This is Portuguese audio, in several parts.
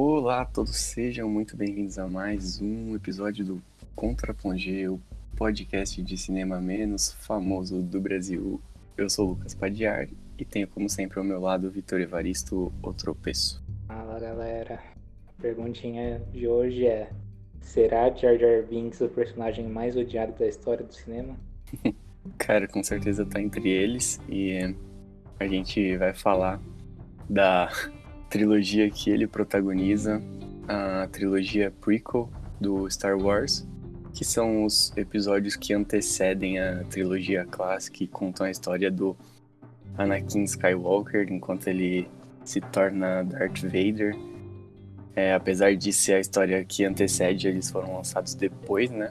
Olá a todos, sejam muito bem-vindos a mais um episódio do Contra Plongé, o podcast de cinema menos famoso do Brasil. Eu sou o Lucas Padiar e tenho, como sempre, ao meu lado o Vitor Evaristo, o tropeço. Fala galera, a perguntinha de hoje é: será Jar Jar Binks o personagem mais odiado da história do cinema? Cara, com certeza tá entre eles e a gente vai falar da trilogia que ele protagoniza, a trilogia prequel do Star Wars, que são os episódios que antecedem a trilogia clássica e contam a história do Anakin Skywalker enquanto ele se torna Darth Vader. É, apesar de ser a história que antecede, eles foram lançados depois, né?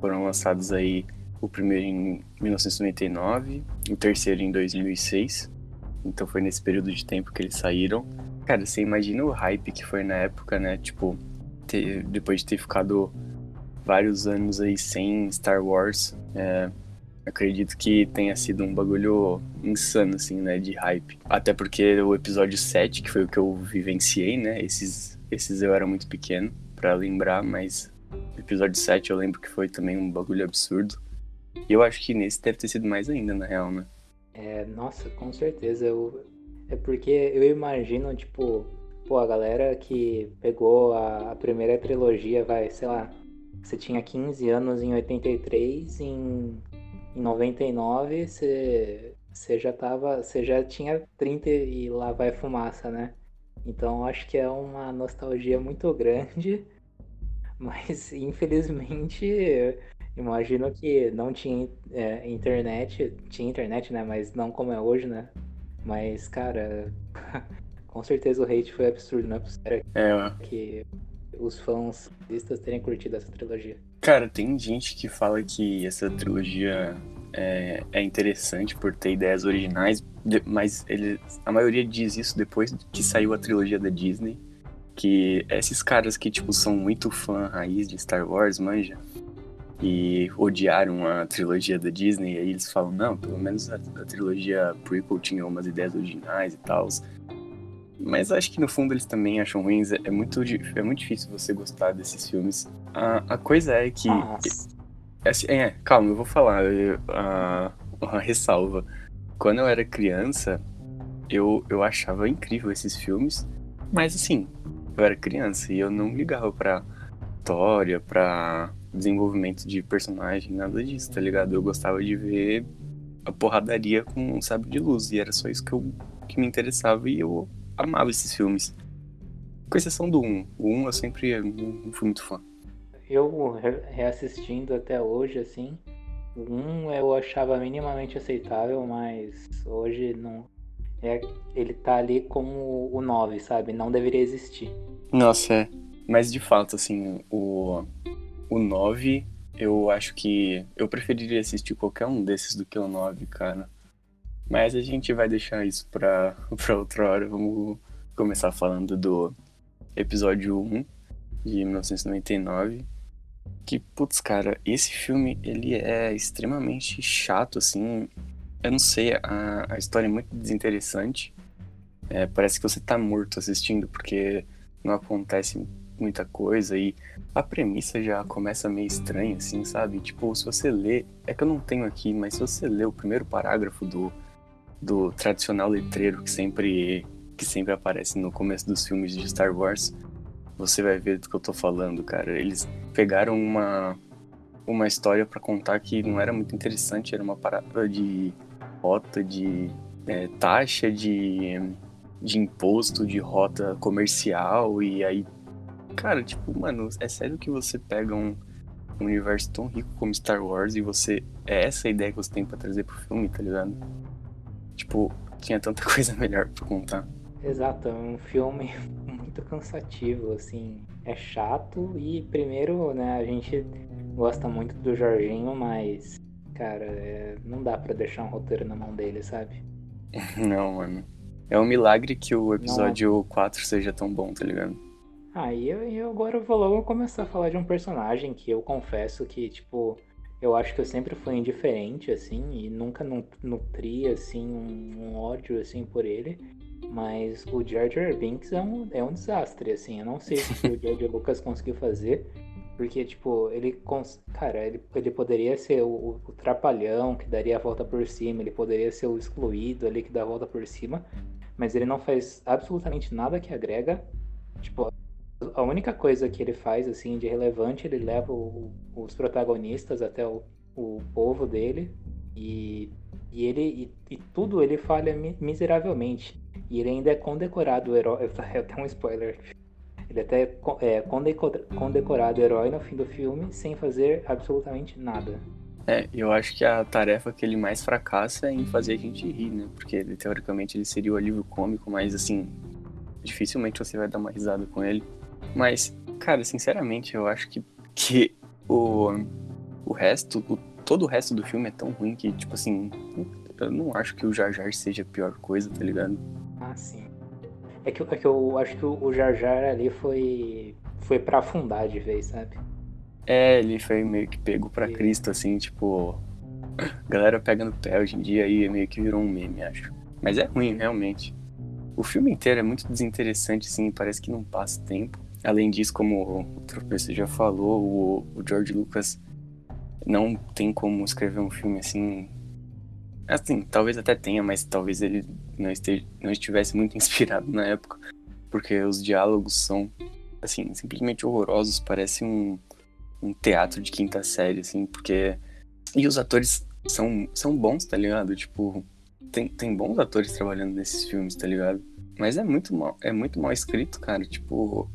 Foram lançados aí o primeiro em 1999, o terceiro em 2006. Então foi nesse período de tempo que eles saíram. Cara, você imagina o hype que foi na época, né? Tipo, ter, depois de ter ficado vários anos aí sem Star Wars, é, acredito que tenha sido um bagulho insano, assim, né? De hype. Até porque o episódio 7, que foi o que eu vivenciei, né? Esses, esses eu era muito pequeno para lembrar, mas episódio 7 eu lembro que foi também um bagulho absurdo. E eu acho que nesse deve ter sido mais ainda, na real, né? É, nossa, com certeza. Eu, é porque eu imagino, tipo, pô, a galera que pegou a, a primeira trilogia, vai, sei lá, você tinha 15 anos em 83, em, em 99 você, você já tava, você já tinha 30 e lá vai fumaça, né? Então acho que é uma nostalgia muito grande, mas infelizmente imagino que não tinha é, internet, tinha internet, né? Mas não como é hoje, né? Mas, cara, com certeza o hate foi absurdo, não é possível É, que os fãs listas terem curtido essa trilogia. Cara, tem gente que fala que essa trilogia é, é interessante por ter ideias originais, mas ele, a maioria diz isso depois que saiu a trilogia da Disney. Que esses caras que, tipo, são muito fã raiz de Star Wars, manja, e odiaram a trilogia da Disney, e aí eles falam, não, pelo menos a, a trilogia prequel tinha umas ideias originais e tal. Mas acho que no fundo eles também acham ruins. É, é muito, é muito difícil você gostar desses filmes. A, a coisa é que. É, é, calma, eu vou falar. Eu, a, uma ressalva. Quando eu era criança, eu, eu achava incrível esses filmes. Mas assim, eu era criança e eu não ligava pra história, pra desenvolvimento de personagem, nada disso, tá ligado? Eu gostava de ver a porradaria com um sabre de luz, e era só isso que, eu, que me interessava, e eu amava esses filmes. Com exceção do 1. O 1 eu sempre não fui muito fã. Eu reassistindo até hoje, assim, o 1 eu achava minimamente aceitável, mas hoje não. É, ele tá ali como o 9, sabe? Não deveria existir. Nossa, é. Mas de fato, assim, o, o 9, eu acho que eu preferiria assistir qualquer um desses do que o 9, cara. Mas a gente vai deixar isso pra, pra outra hora. Vamos começar falando do episódio 1 de 1999. Que, putz, cara, esse filme, ele é extremamente chato, assim. Eu não sei, a, a história é muito desinteressante. É, parece que você tá morto assistindo, porque não acontece muita coisa e a premissa já começa meio estranha, assim, sabe? Tipo, se você lê, é que eu não tenho aqui, mas se você lê o primeiro parágrafo do, do tradicional letreiro que sempre, que sempre aparece no começo dos filmes de Star Wars, você vai ver do que eu tô falando, cara. Eles pegaram uma, uma história para contar que não era muito interessante, era uma parada de rota, de é, taxa, de, de imposto, de rota comercial, e aí Cara, tipo, mano, é sério que você pega um, um universo tão rico como Star Wars e você. É essa a ideia que você tem pra trazer pro filme, tá ligado? Tipo, tinha tanta coisa melhor pra contar. Exato, é um filme muito cansativo, assim. É chato e, primeiro, né, a gente gosta muito do Jorginho, mas, cara, é... não dá pra deixar um roteiro na mão dele, sabe? Não, mano. É um milagre que o episódio não... 4 seja tão bom, tá ligado? Aí eu, eu agora vou logo começar a falar de um personagem que eu confesso que, tipo, eu acho que eu sempre fui indiferente, assim, e nunca nutri, assim, um, um ódio, assim, por ele, Mas o Jar Jar Binks é um, é um desastre, assim. Eu não sei se o George Lucas conseguiu fazer. Porque, tipo, ele. Cons... Cara, ele, ele poderia ser o, o, trapalhão que daria a volta por cima, ele poderia ser o excluído ali que dá a volta por cima, mas ele não faz absolutamente nada que agrega. Tipo, a única coisa que ele faz, assim, de relevante, ele leva o, os protagonistas até o, o povo dele e, e ele e, e tudo ele falha miseravelmente. E ele ainda é condecorado herói. É até um spoiler. Ele até é condecorado herói no fim do filme sem fazer absolutamente nada. É, eu acho que a tarefa que ele mais fracassa é em fazer a gente rir, né? Porque ele, teoricamente ele seria o alívio cômico, mas assim, dificilmente você vai dar uma risada com ele. Mas, cara, sinceramente, eu acho que, que o, o resto, o, todo o resto do filme é tão ruim que, tipo assim, eu não acho que o Jar Jar seja a pior coisa, tá ligado? Ah, sim. É que, é que eu acho que o Jar Jar ali foi, foi pra afundar de vez, sabe? É, ele foi meio que pego pra Cristo, assim, tipo. Galera pega no pé hoje em dia e meio que virou um meme, acho. Mas é ruim, realmente. O filme inteiro é muito desinteressante, assim, parece que não passa tempo. Além disso, como o professor já falou, o, o George Lucas não tem como escrever um filme assim Assim, talvez até tenha, mas talvez ele não, esteja, não estivesse muito inspirado na época, porque os diálogos são, assim, simplesmente horrorosos, parece um, um teatro de quinta série, assim, porque... E os atores são, são bons, tá ligado? Tipo, tem, tem bons atores trabalhando nesses filmes, tá ligado? Mas é muito mal, é muito mal escrito, cara, tipo...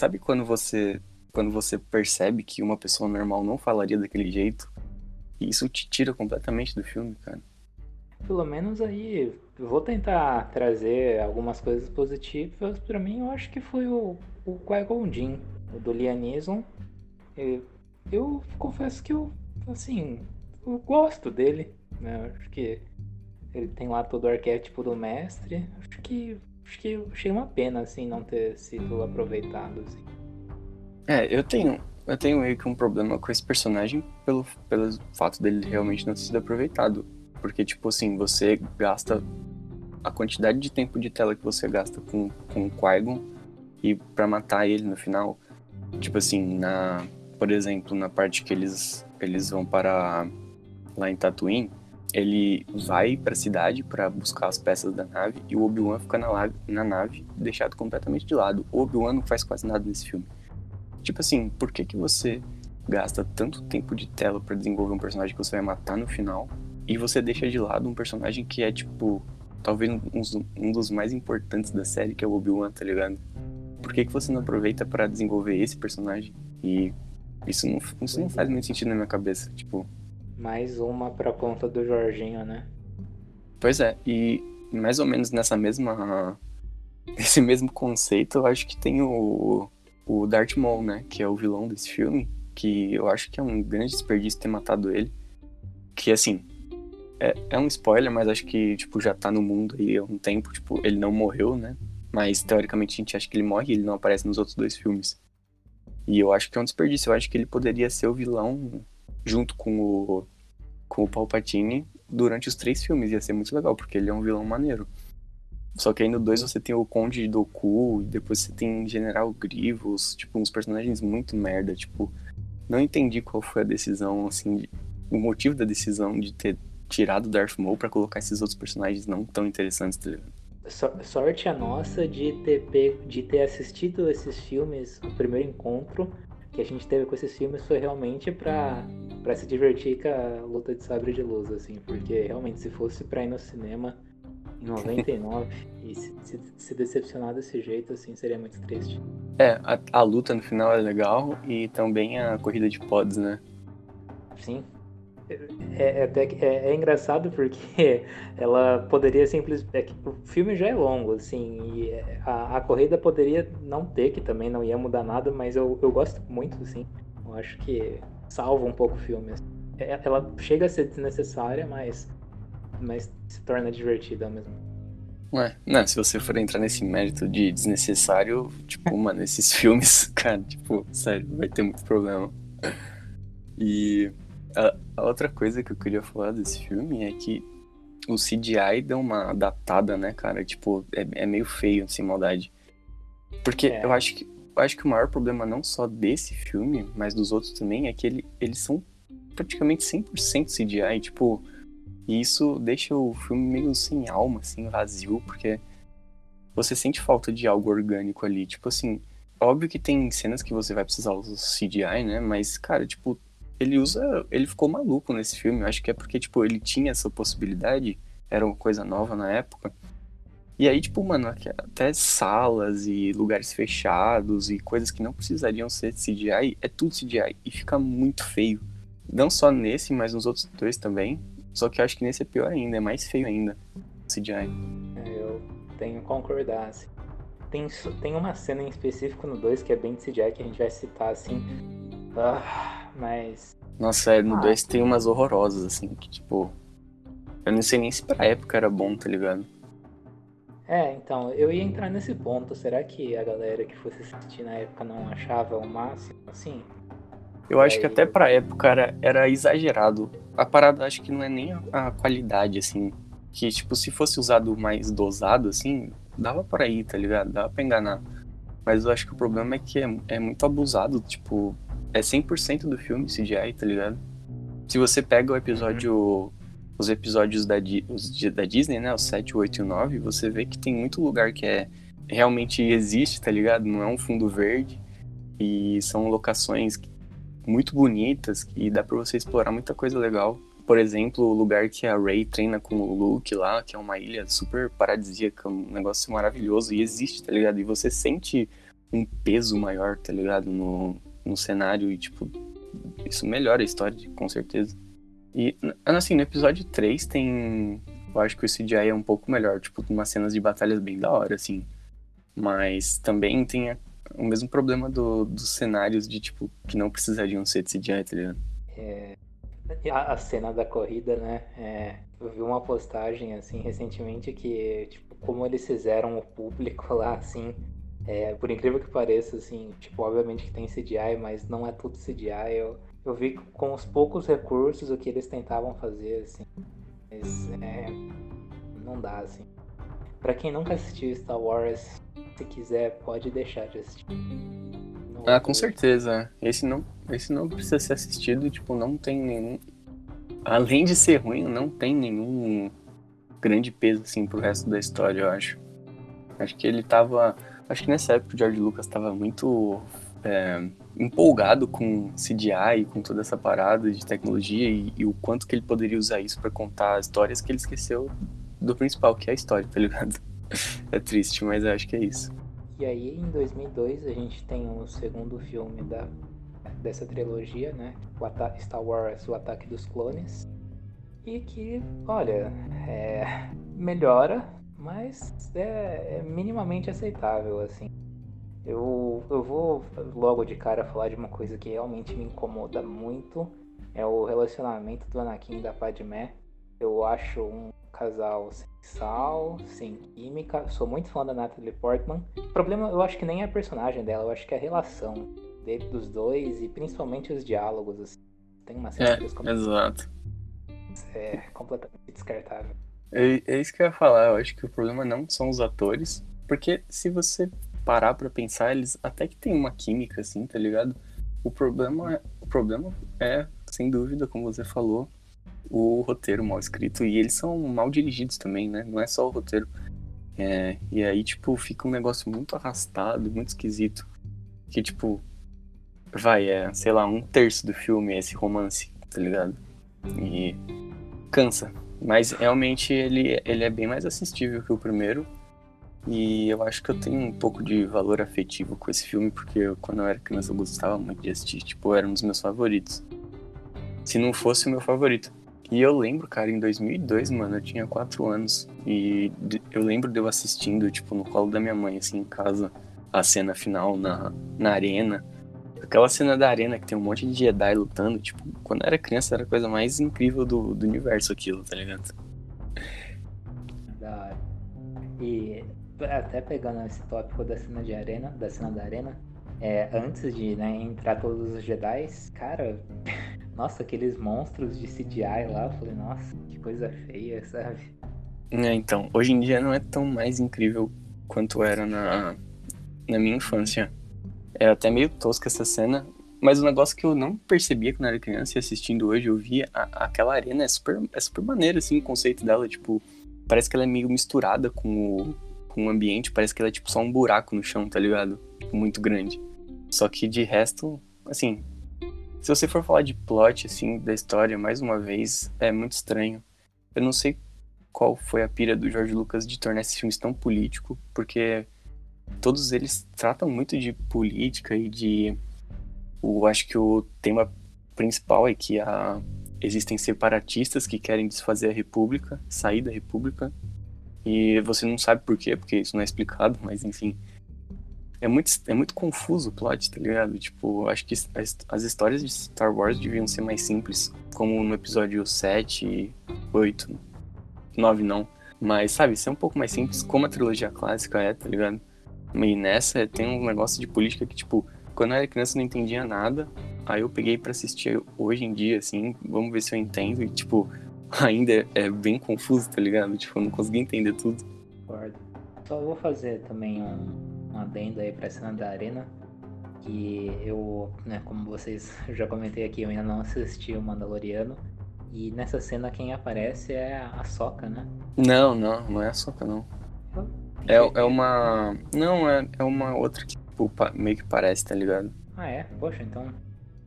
Sabe quando você quando você percebe que uma pessoa normal não falaria daquele jeito e isso te tira completamente do filme, cara. Pelo menos aí, vou tentar trazer algumas coisas positivas. Para mim, eu acho que foi o, o Qui-Gon Jinn, do Lianism. Eu, eu confesso que eu, assim, eu gosto dele. Né? Acho que ele tem lá todo o arquétipo do mestre. Acho que acho que achei uma pena assim não ter sido aproveitado assim. É, eu tenho eu tenho meio que um problema com esse personagem pelo, pelo fato dele realmente não ter sido aproveitado. Porque, tipo assim, você gasta a quantidade de tempo de tela que você gasta com, com o Qui-Gon e para matar ele no final. Tipo assim, na, por exemplo, na parte que eles, eles vão para lá em Tatooine, ele vai para a cidade para buscar as peças da nave e o Obi-Wan fica na, na nave deixado completamente de lado. O Obi-Wan não faz quase nada nesse filme. Tipo assim, por que que você gasta tanto tempo de tela para desenvolver um personagem que você vai matar no final e você deixa de lado um personagem que é, tipo, talvez um, um dos mais importantes da série, que é o Obi-Wan, tá ligado? Por que que você não aproveita para desenvolver esse personagem? E isso não, isso não faz muito sentido na minha cabeça, tipo... Mais uma pra conta do Jorginho, né? Pois é, e mais ou menos nessa mesma... Esse mesmo conceito, eu acho que tem o o Darth Maul, né? Que é o vilão desse filme. Que eu acho que é um grande desperdício ter matado ele. Que, assim, é, é um spoiler, mas acho que, tipo, já tá no mundo aí há um tempo. Tipo, ele não morreu, né? Mas, teoricamente, a gente acha que ele morre e ele não aparece nos outros dois filmes. E eu acho que é um desperdício. Eu acho que ele poderia ser o vilão junto com o, com o Palpatine durante os três filmes. Ia ser muito legal, porque ele é um vilão maneiro. Só que aí no 2 você tem o Conde de Doku, e depois você tem General Grievous, tipo, uns personagens muito merda, tipo, não entendi qual foi a decisão, assim, o motivo da decisão de ter tirado Darth Maul para colocar esses outros personagens não tão interessantes, tá ligado? Sorte a nossa de ter, de ter assistido esses filmes, o primeiro encontro que a gente teve com esses filmes foi realmente para para se divertir com a luta de sabre de luz, assim, porque realmente se fosse para ir no cinema em 99 e se, se, se, decepcionar desse jeito, assim, seria muito triste. É, a, a, luta no final é legal e também a corrida de pods, né? Sim. É, é até é, é, engraçado porque ela poderia simplesmente. É o filme já é longo, assim, e a, a corrida poderia não ter, que também não ia mudar nada, mas eu, eu gosto muito, assim. Eu acho que salva um pouco o filme. É, ela chega a ser desnecessária, mas mas se torna divertida mesmo. Ué, não, se você for entrar nesse mérito de desnecessário, tipo, mano, esses filmes, cara, tipo, sério, vai ter muito problema. E a, a, outra coisa que eu queria falar desse filme é que o CGI deu uma datada, né, cara? Tipo, é, é meio feio, sem maldade. Porque É. eu acho que eu acho que o maior problema não só desse filme, mas dos outros também, é que ele, eles são praticamente 100% CGI, tipo, e isso deixa o filme meio sem alma, assim, vazio, porque você sente falta de algo orgânico ali, tipo assim, óbvio que tem cenas que você vai precisar usar CGI, né, mas, cara, tipo, ele usa, ele ficou maluco nesse filme, eu acho que é porque, tipo, ele tinha essa possibilidade, era uma coisa nova na época, e aí, tipo, mano, até salas e lugares fechados e coisas que não precisariam ser CGI, é tudo CGI e fica muito feio. Não só nesse, mas nos outros dois também. Só que eu acho que nesse é pior ainda, é mais feio ainda. CGI. Eu tenho que concordar, assim. Tem, tem uma cena em específico no 2 que é bem de CGI que a gente vai citar, assim. Ah, mas. Nossa, é, no Ah. 2 tem umas horrorosas, assim, que tipo. Eu não sei nem se pra época era bom, tá ligado? É, então, eu ia entrar nesse ponto. Será que a galera que fosse assistir na época não achava o máximo, assim? Eu acho que até pra época era, era exagerado. A parada acho que não é nem a, a qualidade, assim. Que, tipo, se fosse usado mais dosado, assim, dava por aí, tá ligado? Dava pra enganar. Mas eu acho que o problema é que é, é muito abusado, tipo, é 100% do filme CGI, tá ligado? Se você pega o episódio. Os episódios da, os da Disney, né? Os 7, 8 e o 9, você vê que tem muito lugar que é. Realmente existe, tá ligado? Não é um fundo verde. E são locações que muito bonitas e dá pra você explorar muita coisa legal. Por exemplo, o lugar que a Rey treina com o Luke lá, que é uma ilha super paradisíaca, um negócio maravilhoso e existe, tá ligado? E você sente um peso maior, tá ligado? No, no cenário e, tipo, isso melhora a história, com certeza. E, assim, no episódio 3 tem. Eu acho que o CGI é um pouco melhor, tipo, umas cenas de batalhas bem da hora, assim. Mas também tem a- o mesmo problema do, dos cenários de, tipo, que não precisariam ser de CGI, tá ligado? É, a, a cena da corrida, né? é, eu vi uma postagem assim recentemente que, tipo, como eles fizeram o público lá, assim, é, por incrível que pareça, assim, tipo, obviamente que tem CGI, mas não é tudo CGI. Eu, eu vi com os poucos recursos o que eles tentavam fazer, assim. Mas é, não dá, assim. Pra quem nunca assistiu Star Wars, se quiser, pode deixar de assistir. Não Ah, com vou- certeza. Esse não, esse não precisa ser assistido, tipo, não tem nenhum. Além de ser ruim, não tem nenhum grande peso, assim, pro resto da história, eu acho. Acho que ele tava. Acho que nessa época o George Lucas tava muito é, empolgado com CGI, com toda essa parada de tecnologia e, e o quanto que ele poderia usar isso pra contar histórias que ele esqueceu do principal, que é a história, tá ligado? É triste, mas acho que é isso. E aí, em 2002, a gente tem o segundo filme da, dessa trilogia, né? O Star Wars, O Ataque dos Clones. E que, olha, é, melhora, mas é, é minimamente aceitável, assim. Eu, eu vou logo de cara falar de uma coisa que realmente me incomoda muito. É o relacionamento do Anakin e da Padmé. Eu acho um casal sem sal, sem química. Sou muito fã da Natalie Portman. O problema, eu acho que nem é a personagem dela, eu acho que é a relação dele, dos dois e principalmente os diálogos. Assim. Tem uma cena É, que eles exato. é completamente descartável. É, é isso que eu ia falar. Eu acho que o problema não são os atores. Porque se você parar pra pensar, eles até que tem uma química, assim, tá ligado? O problema, é- o problema é, sem dúvida, como você falou, o roteiro mal escrito. E eles são mal dirigidos também, né? Não é só o roteiro. É, e aí, tipo, fica um negócio muito arrastado, muito esquisito. Que, tipo, vai, é, sei lá, um terço do filme é esse romance, tá ligado? E cansa. Mas realmente ele, ele é bem mais assistível que o primeiro. E eu acho que eu tenho um pouco de valor afetivo com esse filme, porque eu, quando eu era criança eu gostava muito de assistir. Tipo, era um dos meus favoritos. Se não fosse o meu favorito. E eu lembro, cara, em 2002, mano, eu tinha 4 anos. E eu lembro de eu assistindo, tipo, no colo da minha mãe, assim, em casa, a cena final na, na arena. Aquela cena da arena que tem um monte de Jedi lutando, tipo, quando eu era criança era a coisa mais incrível do, do universo aquilo, tá ligado? Da hora. E até pegando esse tópico da cena de arena, da cena da arena, é, antes de né, entrar todos os Jedi, cara, nossa, aqueles monstros de CGI lá, eu falei, nossa, que coisa feia, sabe? É, então, hoje em dia não é tão mais incrível quanto era na, na minha infância. É até meio tosca essa cena, mas um negócio que eu não percebia quando era criança e assistindo hoje, eu via a, aquela arena é super, é super maneira, assim, o conceito dela, tipo, parece que ela é meio misturada com o, com o ambiente, parece que ela é tipo só um buraco no chão, tá ligado? Muito grande. Só que de resto, assim, se você for falar de plot, assim, da história, mais uma vez, é muito estranho. Eu não sei qual foi a pira do George Lucas de tornar esses filmes tão político, porque todos eles tratam muito de política e de. Eu acho que o tema principal é que a, existem separatistas que querem desfazer a República, sair da República, e você não sabe por quê, porque isso não é explicado, mas enfim. É muito, é muito confuso o plot, tá ligado? Tipo, acho que as, as histórias de Star Wars deviam ser mais simples, como no episódio 7 e 8. 9 não. Mas, sabe, ser um pouco mais simples, como a trilogia clássica é, tá ligado? E nessa tem um negócio de política que, tipo, quando eu era criança eu não entendia nada. Aí eu peguei para assistir hoje em dia, assim, vamos ver se eu entendo. E, tipo, ainda é bem confuso, tá ligado? Tipo, eu não consegui entender tudo. Concordo. Só vou fazer também um, um adendo aí pra cena da arena. Que eu, né, como vocês já comentei aqui, eu ainda não assisti o Mandaloriano. E nessa cena quem aparece é a Soca, né? Não, não, não é a Soca, não. É, é uma. Não, é, é uma outra que tipo, meio que parece, tá ligado? Ah, é? Poxa, então.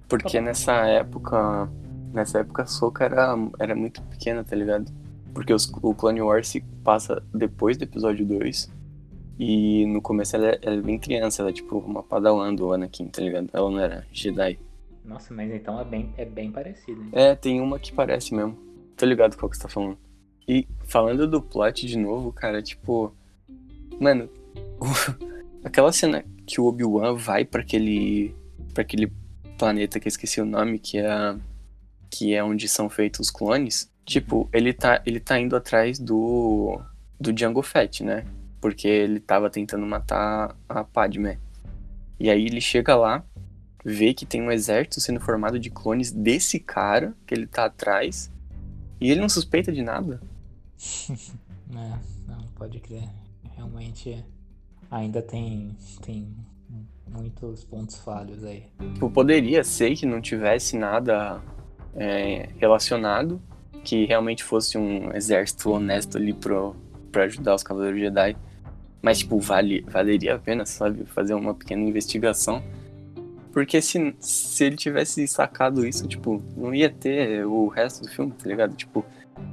Porque tá nessa época. Nessa época a Soca era, era muito pequena, tá ligado? Porque os, o Clone Wars se passa depois do episódio 2. E no começo ela, é, ela é bem criança, ela é tipo uma padawan do Anakin, tá ligado? Ela não era Jedi. Nossa, mas então é bem, é bem parecido. Hein? É, tem uma que parece mesmo. Tô ligado qual que você tá falando. E falando do plot de novo, cara, tipo. Mano, aquela cena que o Obi-Wan vai para aquele. para aquele planeta que eu esqueci o nome, que é. que é onde são feitos os clones. Tipo, ele tá, ele tá indo atrás do. do Django Fett, né? Porque ele tava tentando matar a Padme. E aí ele chega lá, vê que tem um exército sendo formado de clones desse cara que ele tá atrás e ele não suspeita de nada. é, não, pode crer. Realmente ainda tem, tem muitos pontos falhos aí. Tipo, poderia ser que não tivesse nada é, relacionado, que realmente fosse um exército honesto ali pro, pra ajudar os Cavaleiros Jedi. Mas, tipo, vale, valeria a pena, sabe, fazer uma pequena investigação porque se, se ele tivesse sacado isso, tipo, não ia ter o resto do filme, tá ligado? Tipo,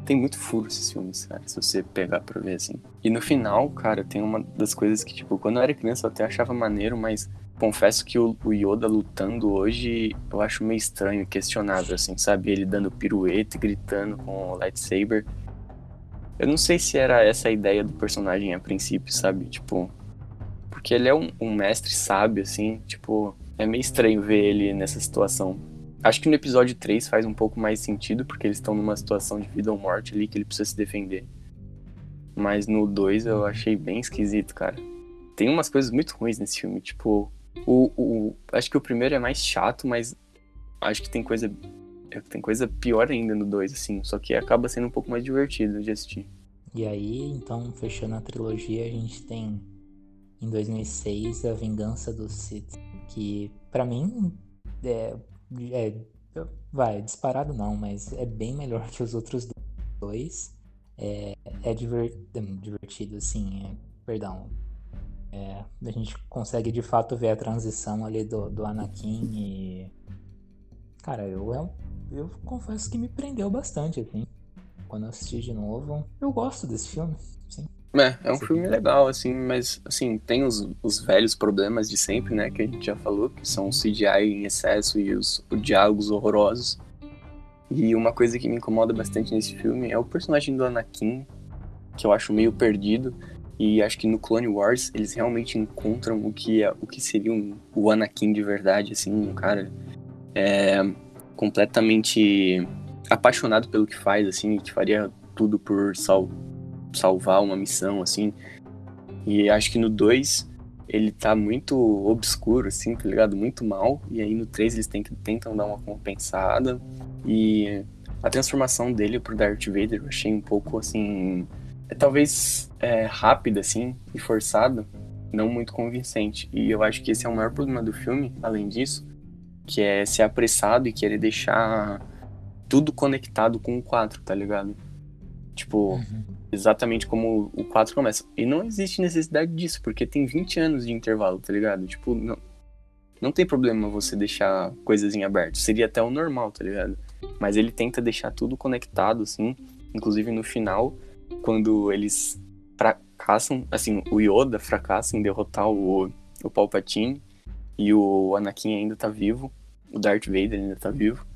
tem muito furo esses filmes, cara, se você pegar pra ver assim. E no final, cara, tem uma das coisas que, tipo, quando eu era criança eu até achava maneiro, mas confesso que o, o Yoda lutando hoje eu acho meio estranho, questionável, assim, sabe? Ele dando pirueta e gritando com o lightsaber. Eu não sei se era essa a ideia do personagem a princípio, sabe? Tipo, porque ele é um, um mestre sábio, assim, tipo é meio estranho ver ele nessa situação. Acho que no episódio 3 faz um pouco mais sentido, porque eles estão numa situação de vida ou morte ali que ele precisa se defender. Mas no 2 eu achei bem esquisito, cara. Tem umas coisas muito ruins nesse filme, tipo. O, o, acho que o primeiro é mais chato, mas acho que tem coisa. Tem coisa pior ainda no 2, assim. Só que acaba sendo um pouco mais divertido de assistir. E aí, então, fechando a trilogia, a gente tem em 2006 A Vingança do Sith que para mim é, é, vai disparado não, mas é bem melhor que os outros dois. É, é, é divertido, assim, é, perdão. É, a gente consegue de fato ver a transição ali do, do Anakin e. Cara, eu, eu, eu confesso que me prendeu bastante, assim. Quando eu assisti de novo. Eu gosto desse filme, sim. É, é um filme legal, assim, mas, assim, tem os, os velhos problemas de sempre, né, que a gente já falou, que são o CGI em excesso e os, os diálogos horrorosos. E uma coisa que me incomoda bastante nesse filme é o personagem do Anakin, que eu acho meio perdido. E acho que no Clone Wars eles realmente encontram o que, é, o que seria um, o Anakin de verdade, assim, um cara é, completamente apaixonado pelo que faz, assim, que faria tudo por sal, salvar uma missão, assim. E acho que no 2 ele tá muito obscuro, assim, tá ligado? Muito mal. E aí no 3 eles tentam, tentam dar uma compensada. E a transformação dele pro Darth Vader eu achei um pouco, assim, é talvez é, rápida, assim, e forçada, não muito convincente. E eu acho que esse é o maior problema do filme, além disso, que é ser apressado e querer deixar tudo conectado com o 4, tá ligado? Tipo, uhum. Exatamente como o 4 começa. E não existe necessidade disso, porque tem 20 anos de intervalo, tá ligado? Tipo, não, não tem problema você deixar coisas em aberto. Seria até o normal, tá ligado? Mas ele tenta deixar tudo conectado, assim. Inclusive no final, quando eles fracassam, assim, o Yoda fracassa em derrotar o, o Palpatine e o Anakin ainda tá vivo, o Darth Vader ainda tá vivo.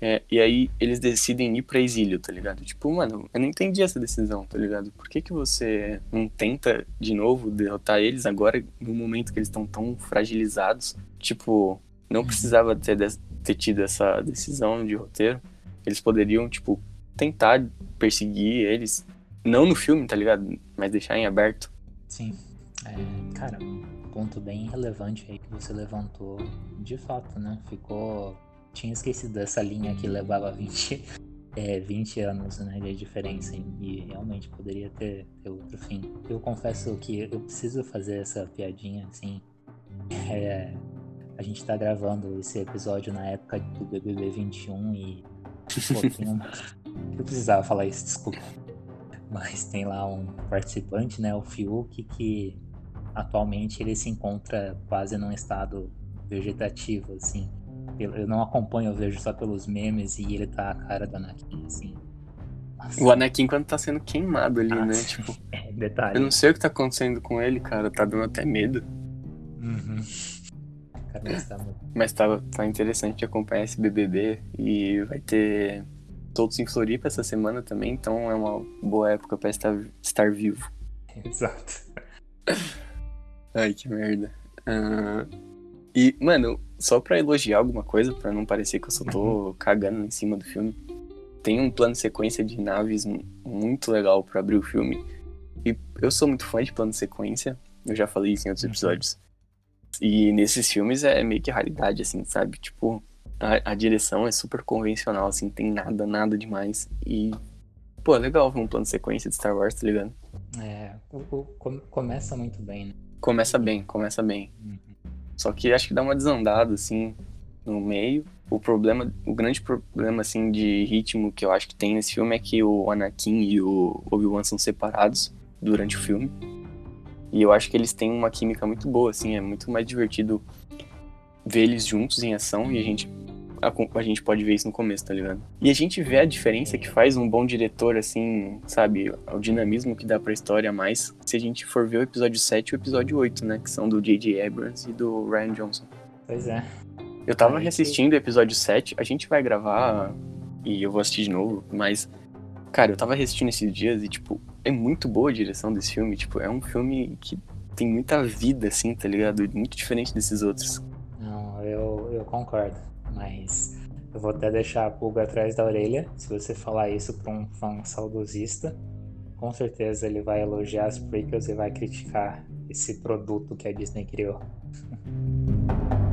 É, e aí eles decidem ir pra exílio, tá ligado? Tipo, mano, eu não entendi essa decisão, tá ligado? Por que, que você não tenta de novo derrotar eles agora, no momento que eles estão tão fragilizados? Tipo, não uhum. precisava ter, ter tido essa decisão de roteiro. Eles poderiam, tipo, tentar perseguir eles. Não no filme, tá ligado? Mas deixar em aberto. Sim. É, cara, ponto bem relevante aí que você levantou. De fato, né? Ficou tinha esquecido dessa linha que levava 20, é, 20 anos né, de diferença e realmente poderia ter, ter outro fim. Eu confesso que eu preciso fazer essa piadinha assim. É, a gente tá gravando esse episódio na época do BBB 21 e pô, eu precisava falar isso, desculpa. Mas tem lá um participante, né, o Fiuk, que atualmente ele se encontra quase num estado vegetativo, assim eu não acompanho, eu vejo só pelos memes e ele tá a cara do Anakin, assim. Nossa. O Anakin quando tá sendo queimado ali, né? Nossa. né? Tipo. É, detalhe. Eu não sei o que tá acontecendo com ele, cara. Tá dando até medo. Uhum. Cara, mas tá, mas tá, tá interessante acompanhar esse BBB e vai ter todos em Floripa essa semana também, então é uma boa época pra estar, estar vivo. Exato. Ai, que merda. Uh, e, mano, só pra elogiar alguma coisa, pra não parecer que eu só tô cagando em cima do filme, tem um plano de sequência de naves muito legal para abrir o filme. E eu sou muito fã de plano de sequência, eu já falei isso em outros uhum. episódios. E nesses filmes é meio que raridade, assim, sabe? Tipo, a, a, direção é super convencional, assim, tem nada, nada demais. E, pô, é legal ver um plano de sequência de Star Wars, tá ligado? É, o, o, começa muito bem, né? Começa bem, começa bem. Uhum. Só que acho que dá uma desandada, assim, no meio. O problema, o grande problema, assim, de ritmo que eu acho que tem nesse filme é que o Anakin e o Obi-Wan são separados durante o filme. E eu acho que eles têm uma química muito boa, assim, é muito mais divertido ver eles juntos em ação e a gente a, a, gente pode ver isso no começo, tá ligado? E a gente vê a diferença que faz um bom diretor, assim, sabe? O dinamismo que dá pra história mais se a gente for ver o episódio 7 e o episódio 8, né? Que são do J.J. Abrams e do Ryan Johnson. Pois é. Eu tava reassistindo o episódio 7, a gente vai gravar e eu vou assistir de novo, mas. Cara, eu tava reassistindo esses dias e, tipo, é muito boa a direção desse filme. Tipo, é um filme que tem muita vida, assim, tá ligado? Muito diferente desses outros. Não, eu, eu concordo mas eu vou até deixar a pulga atrás da orelha. Se você falar isso para um fã saudosista, com certeza ele vai elogiar as prequels e vai criticar esse produto que a Disney criou.